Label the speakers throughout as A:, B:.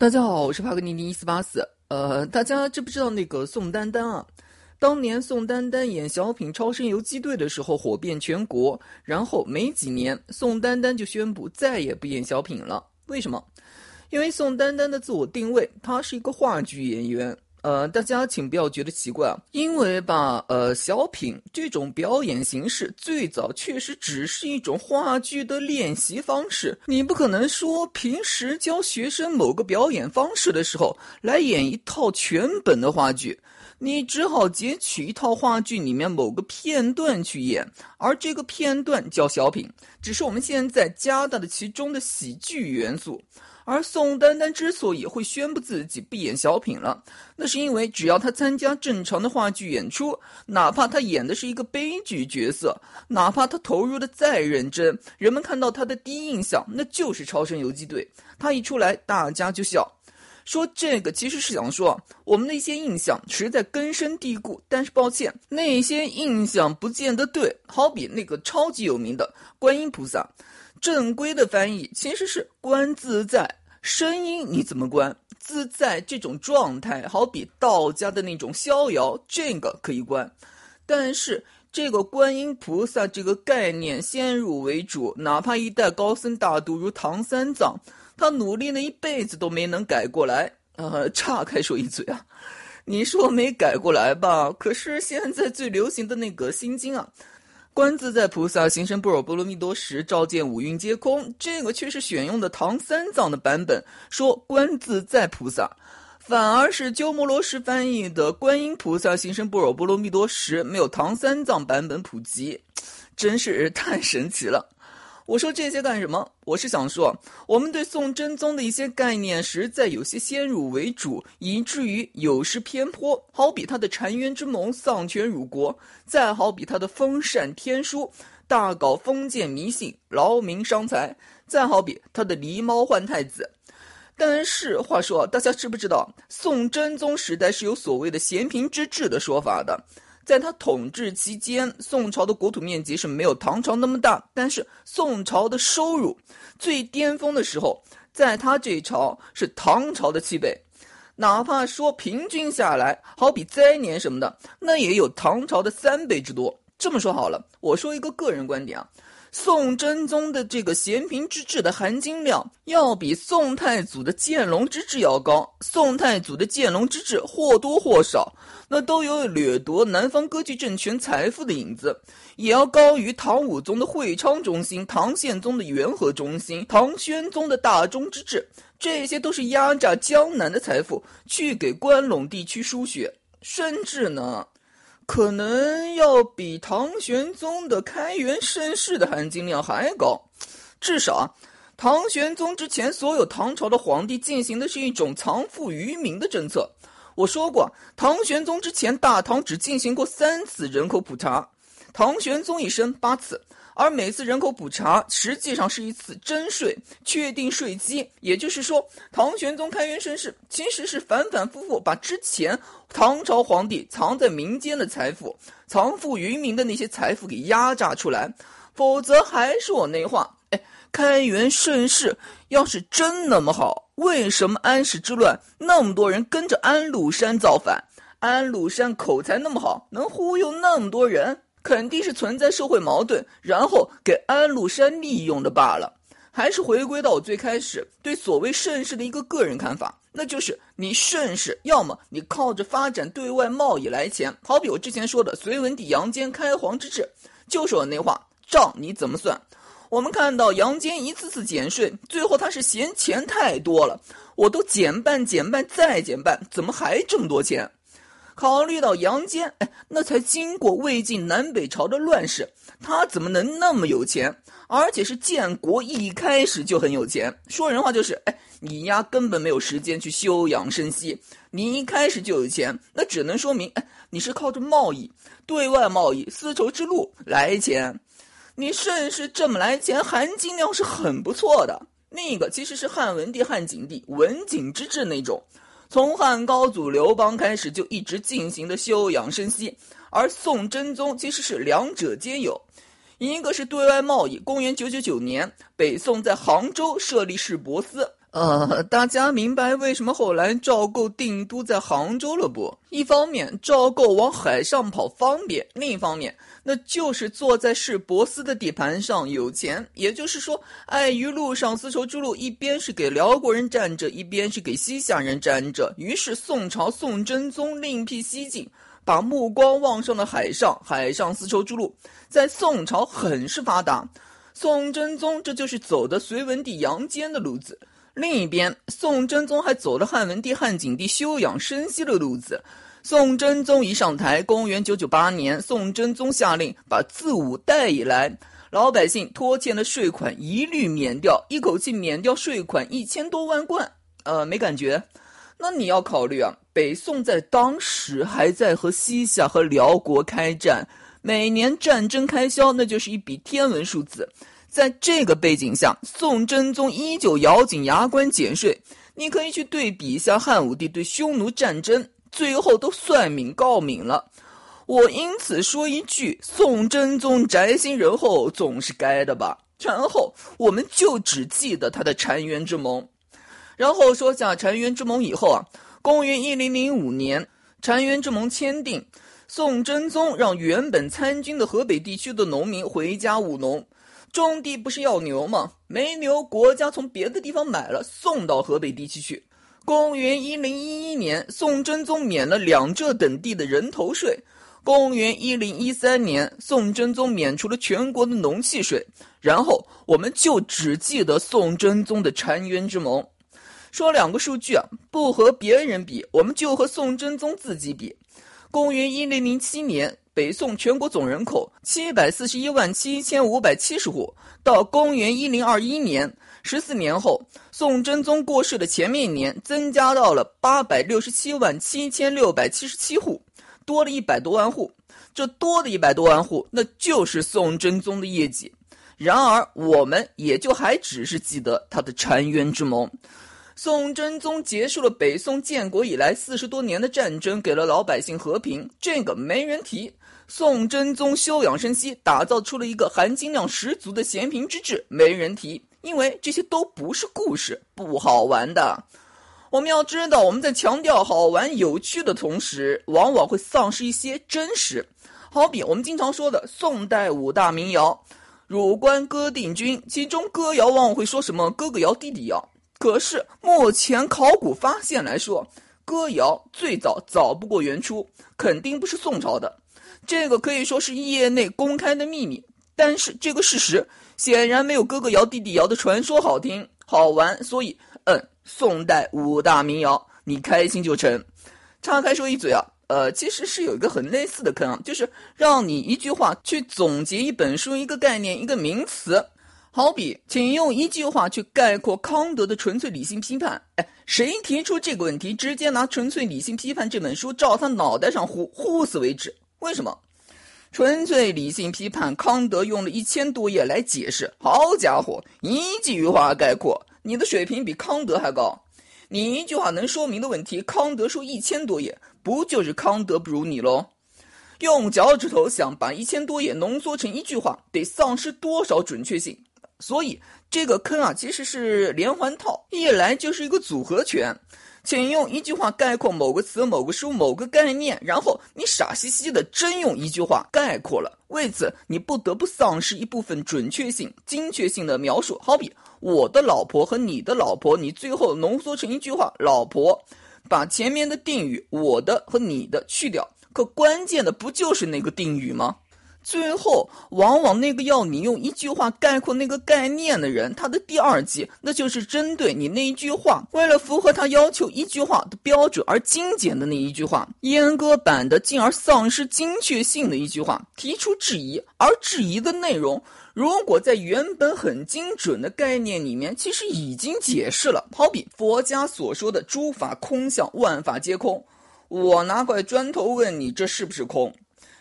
A: 大家好，我是帕格尼尼一四八四。呃，大家知不知道那个宋丹丹啊？当年宋丹丹演小品《超生游击队》的时候火遍全国，然后没几年，宋丹丹就宣布再也不演小品了。为什么？因为宋丹丹的自我定位，她是一个话剧演员。呃，大家请不要觉得奇怪啊，因为吧，呃，小品这种表演形式最早确实只是一种话剧的练习方式。你不可能说平时教学生某个表演方式的时候来演一套全本的话剧，你只好截取一套话剧里面某个片段去演，而这个片段叫小品，只是我们现在加大了其中的喜剧元素。而宋丹丹之所以会宣布自己不演小品了，那是因为只要她参加正常的话剧演出，哪怕她演的是一个悲剧角色，哪怕她投入的再认真，人们看到她的第一印象那就是《超生游击队》。她一出来，大家就笑。说这个其实是想说，我们的一些印象实在根深蒂固，但是抱歉，那些印象不见得对。好比那个超级有名的观音菩萨，正规的翻译其实是“观自在”。声音你怎么关？自在这种状态，好比道家的那种逍遥，这个可以关。但是这个观音菩萨这个概念，先入为主，哪怕一代高僧大度如唐三藏，他努力了一辈子都没能改过来。呃，岔开说一嘴啊，你说没改过来吧？可是现在最流行的那个心经啊。观自在菩萨行深般若波罗蜜多时，照见五蕴皆空。这个却是选用的唐三藏的版本，说观自在菩萨，反而是鸠摩罗什翻译的观音菩萨行深般若波罗蜜多时，没有唐三藏版本普及，真是太神奇了。我说这些干什么？我是想说，我们对宋真宗的一些概念实在有些先入为主，以至于有失偏颇。好比他的澶渊之盟丧权辱国，再好比他的封禅天书大搞封建迷信，劳民伤财，再好比他的狸猫换太子。但是话说，大家知不知道，宋真宗时代是有所谓的咸平之治的说法的？在他统治期间，宋朝的国土面积是没有唐朝那么大，但是宋朝的收入最巅峰的时候，在他这一朝是唐朝的七倍，哪怕说平均下来，好比灾年什么的，那也有唐朝的三倍之多。这么说好了，我说一个个人观点啊。宋真宗的这个咸平之治的含金量，要比宋太祖的建隆之治要高。宋太祖的建隆之治或多或少，那都有掠夺南方割据政权财富的影子，也要高于唐武宗的会昌中心、唐宪宗的元和中心、唐宣宗的大中之治。这些都是压榨江南的财富，去给关陇地区输血，甚至呢。可能要比唐玄宗的开元盛世的含金量还高，至少啊，唐玄宗之前所有唐朝的皇帝进行的是一种藏富于民的政策。我说过，唐玄宗之前大唐只进行过三次人口普查，唐玄宗一生八次。而每次人口普查实际上是一次征税，确定税基。也就是说，唐玄宗开元盛世其实是反反复复把之前唐朝皇帝藏在民间的财富、藏富于民的那些财富给压榨出来。否则，还是我那话，哎，开元盛世要是真那么好，为什么安史之乱那么多人跟着安禄山造反？安禄山口才那么好，能忽悠那么多人？肯定是存在社会矛盾，然后给安禄山利用的罢了。还是回归到我最开始对所谓盛世的一个个人看法，那就是你盛世，要么你靠着发展对外贸易来钱，好比我之前说的隋文帝杨坚开皇之治，就是我那话，账你怎么算？我们看到杨坚一次次减税，最后他是嫌钱太多了，我都减半、减半再减半，怎么还这么多钱？考虑到杨坚，哎，那才经过魏晋南北朝的乱世，他怎么能那么有钱？而且是建国一开始就很有钱。说人话就是，哎，你丫根本没有时间去休养生息，你一开始就有钱，那只能说明，哎，你是靠着贸易、对外贸易、丝绸之路来钱。你盛世这么来钱，含金量是很不错的。那个其实是汉文帝、汉景帝文景之治那种。从汉高祖刘邦开始就一直进行的休养生息，而宋真宗其实是两者皆有，一个是对外贸易。公元九九九年，北宋在杭州设立市舶司，呃，大家明白为什么后来赵构定都在杭州了不？一方面赵构往海上跑方便，另一方面那就是坐在市舶司的地盘上有钱。也就是说，碍于路上丝绸之路一边是给辽国人占着，一边是给西夏人占着，于是宋朝宋真宗另辟蹊径，把目光望上了海上，海上丝绸之路在宋朝很是发达。宋真宗这就是走的隋文帝杨坚的路子。另一边，宋真宗还走了汉文帝、汉景帝休养生息的路子。宋真宗一上台，公元九九八年，宋真宗下令把自五代以来老百姓拖欠的税款一律免掉，一口气免掉税款一千多万贯。呃，没感觉？那你要考虑啊，北宋在当时还在和西夏和辽国开战，每年战争开销那就是一笔天文数字。在这个背景下，宋真宗依旧咬紧牙关减税。你可以去对比一下汉武帝对匈奴战争，最后都算敏告敏了。我因此说一句：宋真宗宅心仁厚，总是该的吧。然后我们就只记得他的澶渊之盟。然后说下澶渊之盟以后啊，公元一零零五年，澶渊之盟签订，宋真宗让原本参军的河北地区的农民回家务农。种地不是要牛吗？没牛，国家从别的地方买了，送到河北地区去。公元一零一一年，宋真宗免了两浙等地的人头税。公元一零一三年，宋真宗免除了全国的农契税。然后，我们就只记得宋真宗的澶渊之盟。说两个数据啊，不和别人比，我们就和宋真宗自己比。公元一零零七年。北宋全国总人口七百四十一万七千五百七十户，到公元一零二一年，十四年后，宋真宗过世的前面一年，增加到了八百六十七万七千六百七十七户，多了一百多万户。这多的一百多万户，那就是宋真宗的业绩。然而，我们也就还只是记得他的澶渊之盟。宋真宗结束了北宋建国以来四十多年的战争，给了老百姓和平，这个没人提。宋真宗休养生息，打造出了一个含金量十足的咸平之治，没人提，因为这些都不是故事，不好玩的。我们要知道，我们在强调好玩有趣的同时，往往会丧失一些真实。好比我们经常说的宋代五大民谣，汝官歌定军，其中歌谣往往会说什么哥哥谣、弟弟谣。可是目前考古发现来说，歌谣最早早不过元初，肯定不是宋朝的。这个可以说是业内公开的秘密。但是这个事实显然没有哥哥摇、弟弟摇的传说好听、好玩。所以，嗯，宋代五大民谣，你开心就成。岔开说一嘴啊，呃，其实是有一个很类似的坑啊，就是让你一句话去总结一本书、一个概念、一个名词。好比，请用一句话去概括康德的纯粹理性批判。哎，谁提出这个问题，直接拿《纯粹理性批判》这本书照他脑袋上呼，呼死为止。为什么？纯粹理性批判，康德用了一千多页来解释。好家伙，一句话概括，你的水平比康德还高。你一句话能说明的问题，康德说一千多页，不就是康德不如你喽？用脚趾头想把一千多页浓缩成一句话，得丧失多少准确性？所以这个坑啊，其实是连环套，一来就是一个组合拳。请用一句话概括某个词、某个书、某个概念，然后你傻兮兮的真用一句话概括了，为此你不得不丧失一部分准确性、精确性的描述。好比我的老婆和你的老婆，你最后浓缩成一句话“老婆”，把前面的定语“我的”和“你的”去掉，可关键的不就是那个定语吗？最后，往往那个要你用一句话概括那个概念的人，他的第二句那就是针对你那一句话，为了符合他要求一句话的标准而精简的那一句话，阉割版的，进而丧失精确性的一句话提出质疑，而质疑的内容，如果在原本很精准的概念里面，其实已经解释了。好比佛家所说的诸法空相，万法皆空，我拿块砖头问你，这是不是空？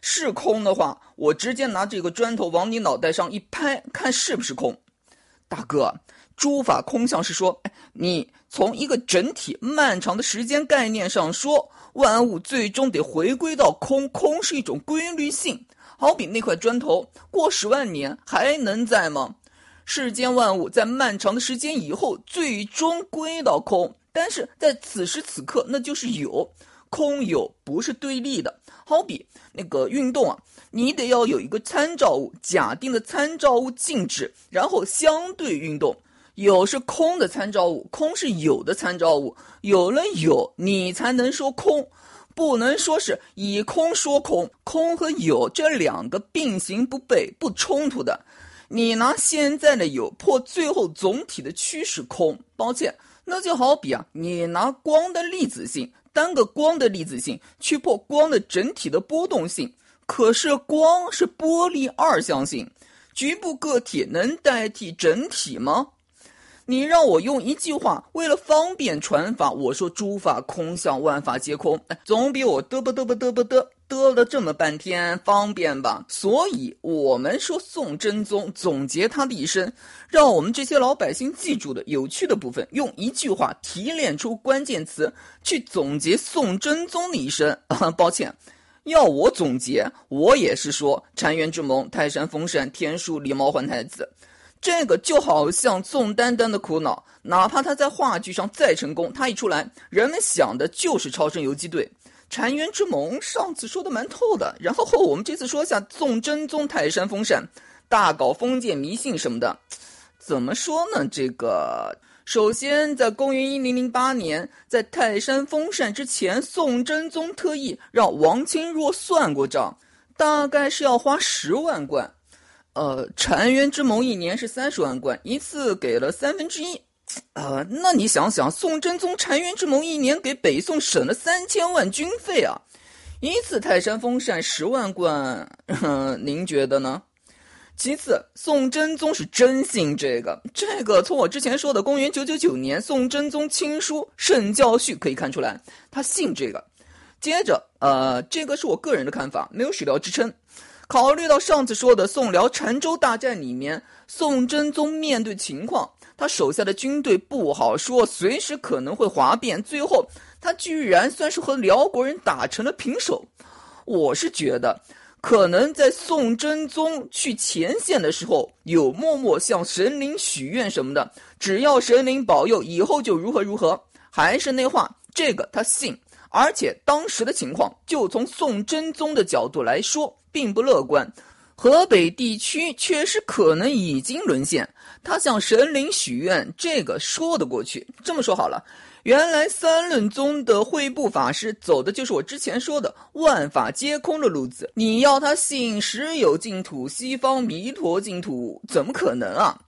A: 是空的话，我直接拿这个砖头往你脑袋上一拍，看是不是空。大哥，诸法空相是说，你从一个整体漫长的时间概念上说，万物最终得回归到空。空是一种规律性，好比那块砖头，过十万年还能在吗？世间万物在漫长的时间以后，最终归到空。但是在此时此刻，那就是有，空有不是对立的。好比那个运动啊，你得要有一个参照物，假定的参照物静止，然后相对运动。有是空的参照物，空是有的参照物。有了有，你才能说空，不能说是以空说空。空和有这两个并行不悖、不冲突的。你拿现在的有破最后总体的趋势空，抱歉，那就好比啊，你拿光的粒子性，单个光的粒子性去破光的整体的波动性。可是光是波粒二象性，局部个体能代替整体吗？你让我用一句话，为了方便传法，我说诸法空相，万法皆空，总比我嘚啵嘚啵嘚啵嘚嘚了这么半天方便吧？所以，我们说宋真宗总结他的一生，让我们这些老百姓记住的有趣的部分，用一句话提炼出关键词去总结宋真宗的一生。啊 抱歉，要我总结，我也是说澶渊之盟、泰山封禅、天书、狸猫换太子。这个就好像宋丹丹的苦恼，哪怕他在话剧上再成功，他一出来，人们想的就是超生游击队、澶渊之盟。上次说的蛮透的，然后我们这次说下宋真宗泰山封禅，大搞封建迷信什么的，怎么说呢？这个首先在公元一零零八年，在泰山封禅之前，宋真宗特意让王钦若算过账，大概是要花十万贯。呃，澶渊之盟一年是三十万贯，一次给了三分之一。呃，那你想想，宋真宗澶渊之盟一年给北宋省了三千万军费啊！一次泰山封禅十万贯，您觉得呢？其次，宋真宗是真信这个，这个从我之前说的公元九九九年宋真宗亲书《圣教序》可以看出来，他信这个。接着，呃，这个是我个人的看法，没有史料支撑。考虑到上次说的宋辽澶州大战里面，宋真宗面对情况，他手下的军队不好说，随时可能会哗变。最后，他居然算是和辽国人打成了平手。我是觉得，可能在宋真宗去前线的时候，有默默向神灵许愿什么的，只要神灵保佑，以后就如何如何。还是那话，这个他信。而且当时的情况，就从宋真宗的角度来说，并不乐观。河北地区确实可能已经沦陷。他向神灵许愿，这个说得过去。这么说好了，原来三论宗的惠布法师走的就是我之前说的万法皆空的路子。你要他信十有净土，西方弥陀净土，怎么可能啊？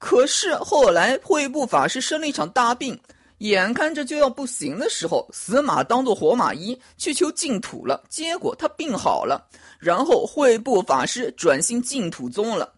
A: 可是后来惠布法师生了一场大病。眼看着就要不行的时候，死马当做活马医，去求净土了。结果他病好了，然后惠布法师转信净土宗了。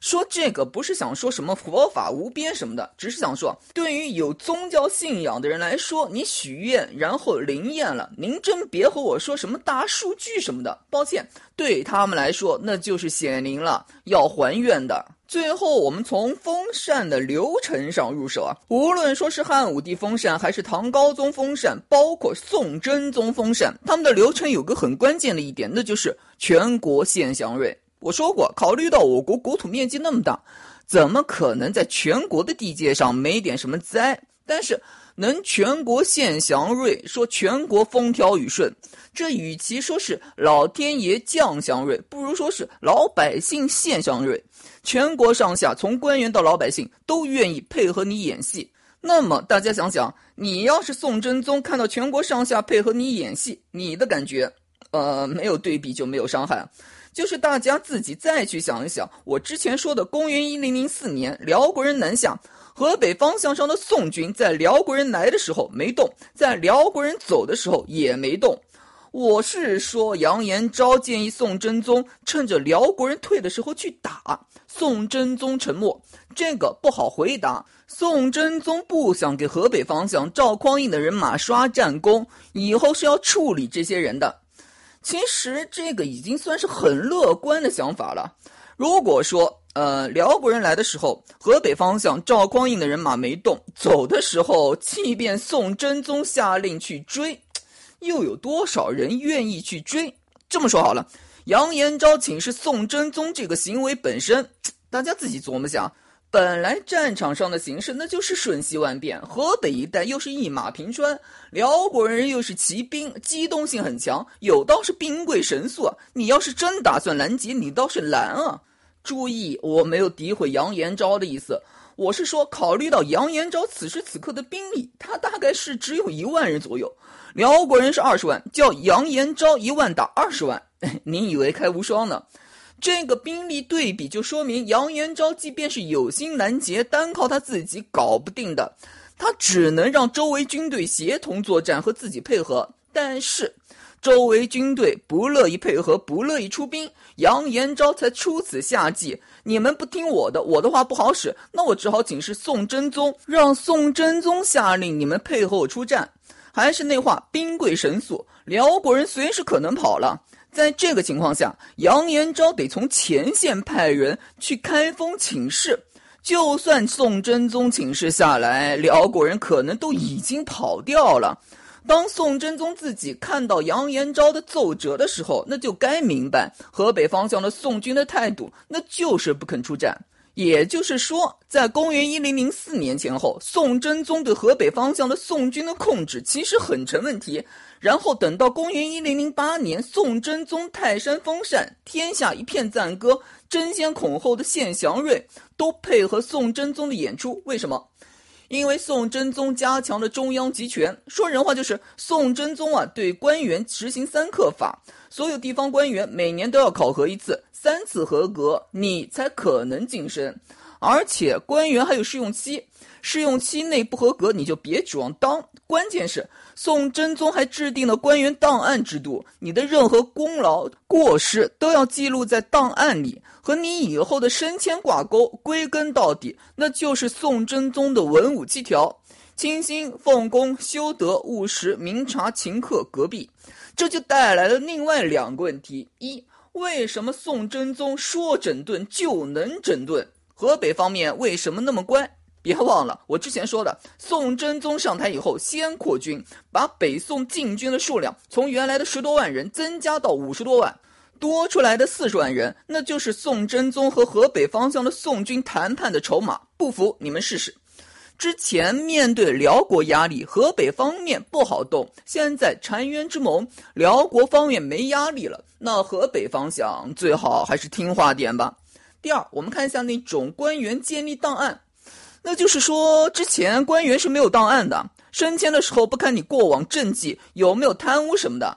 A: 说这个不是想说什么佛法无边什么的，只是想说，对于有宗教信仰的人来说，你许愿然后灵验了，您真别和我说什么大数据什么的。抱歉，对他们来说那就是显灵了，要还愿的。最后，我们从封禅的流程上入手啊。无论说是汉武帝封禅，还是唐高宗封禅，包括宋真宗封禅，他们的流程有个很关键的一点，那就是全国献祥瑞。我说过，考虑到我国国土面积那么大，怎么可能在全国的地界上没点什么灾？但是能全国献祥瑞，说全国风调雨顺，这与其说是老天爷降祥瑞，不如说是老百姓献祥瑞。全国上下，从官员到老百姓，都愿意配合你演戏。那么大家想想，你要是宋真宗，看到全国上下配合你演戏，你的感觉，呃，没有对比就没有伤害。就是大家自己再去想一想，我之前说的，公元一零零四年，辽国人南下，河北方向上的宋军在辽国人来的时候没动，在辽国人走的时候也没动。我是说，杨延昭建议宋真宗趁着辽国人退的时候去打。宋真宗沉默，这个不好回答。宋真宗不想给河北方向赵匡胤的人马刷战功，以后是要处理这些人的。其实这个已经算是很乐观的想法了。如果说，呃，辽国人来的时候，河北方向赵匡胤的人马没动，走的时候，即便宋真宗下令去追。又有多少人愿意去追？这么说好了，杨延昭请示宋真宗这个行为本身，大家自己琢磨下，本来战场上的形势那就是瞬息万变，河北一带又是一马平川，辽国人又是骑兵，机动性很强，有道是兵贵神速！你要是真打算拦截，你倒是拦啊！注意，我没有诋毁杨延昭的意思，我是说，考虑到杨延昭此时此刻的兵力，他大概是只有一万人左右，辽国人是二十万，叫杨延昭一万打二十万，你以为开无双呢？这个兵力对比就说明杨延昭即便是有心拦截，单靠他自己搞不定的，他只能让周围军队协同作战和自己配合。但是周围军队不乐意配合，不乐意出兵，杨延昭才出此下计。你们不听我的，我的话不好使，那我只好请示宋真宗，让宋真宗下令你们配合我出战。还是那话，兵贵神速，辽国人随时可能跑了。在这个情况下，杨延昭得从前线派人去开封请示。就算宋真宗请示下来，辽国人可能都已经跑掉了。当宋真宗自己看到杨延昭的奏折的时候，那就该明白河北方向的宋军的态度，那就是不肯出战。也就是说，在公元一零零四年前后，宋真宗对河北方向的宋军的控制其实很成问题。然后等到公元一零零八年，宋真宗泰山封禅，天下一片赞歌，争先恐后的献祥瑞都配合宋真宗的演出。为什么？因为宋真宗加强了中央集权。说人话就是宋真宗啊，对官员实行三克法，所有地方官员每年都要考核一次，三次合格你才可能晋升，而且官员还有试用期。试用期内不合格，你就别指望当。关键是宋真宗还制定了官员档案制度，你的任何功劳过失都要记录在档案里，和你以后的升迁挂钩。归根到底，那就是宋真宗的文武七条：清心、奉公、修德、务实、明察、勤克、革弊。这就带来了另外两个问题：一，为什么宋真宗说整顿就能整顿？河北方面为什么那么乖？别忘了，我之前说的，宋真宗上台以后，先扩军，把北宋禁军的数量从原来的十多万人增加到五十多万，多出来的四十万人，那就是宋真宗和河北方向的宋军谈判的筹码。不服你们试试。之前面对辽国压力，河北方面不好动，现在澶渊之盟，辽国方面没压力了，那河北方向最好还是听话点吧。第二，我们看一下那种官员建立档案。那就是说，之前官员是没有档案的，升迁的时候不看你过往政绩有没有贪污什么的，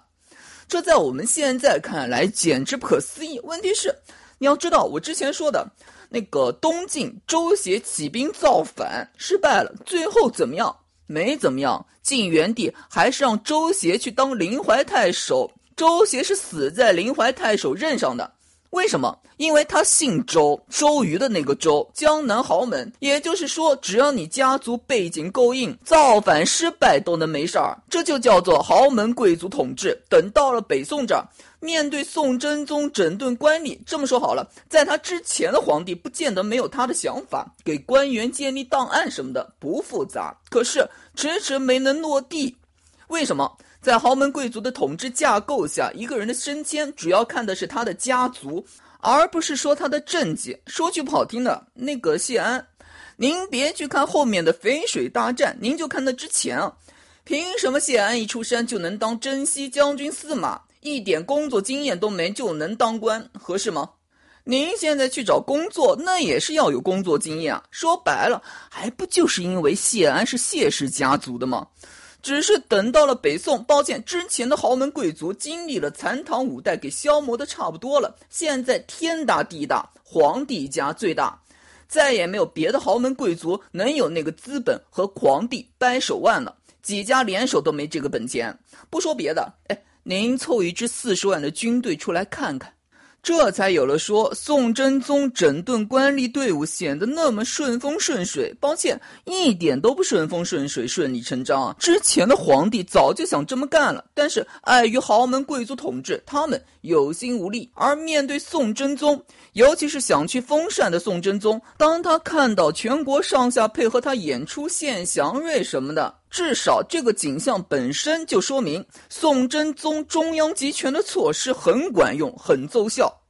A: 这在我们现在看来简直不可思议。问题是，你要知道，我之前说的那个东晋周协起兵造反失败了，最后怎么样？没怎么样，晋元帝还是让周协去当临淮太守，周协是死在临淮太守任上的。为什么？因为他姓周，周瑜的那个周，江南豪门。也就是说，只要你家族背景够硬，造反失败都能没事儿。这就叫做豪门贵族统治。等到了北宋这儿，面对宋真宗整顿官吏，这么说好了，在他之前的皇帝不见得没有他的想法，给官员建立档案什么的不复杂，可是迟迟没能落地。为什么？在豪门贵族的统治架构下，一个人的升迁主要看的是他的家族，而不是说他的政绩。说句不好听的，那个谢安，您别去看后面的淝水大战，您就看那之前啊。凭什么谢安一出山就能当征西将军司马，一点工作经验都没就能当官，合适吗？您现在去找工作，那也是要有工作经验啊。说白了，还不就是因为谢安是谢氏家族的吗？只是等到了北宋，抱歉，之前的豪门贵族经历了残唐五代，给消磨的差不多了。现在天大地大，皇帝家最大，再也没有别的豪门贵族能有那个资本和皇帝掰手腕了。几家联手都没这个本钱。不说别的，哎，您凑一支四十万的军队出来看看。这才有了说宋真宗整顿官吏队伍显得那么顺风顺水。抱歉，一点都不顺风顺水、顺理成章啊！之前的皇帝早就想这么干了，但是碍于豪门贵族统治，他们有心无力。而面对宋真宗，尤其是想去封禅的宋真宗，当他看到全国上下配合他演出献祥瑞什么的。至少这个景象本身就说明宋真宗中央集权的措施很管用、很奏效。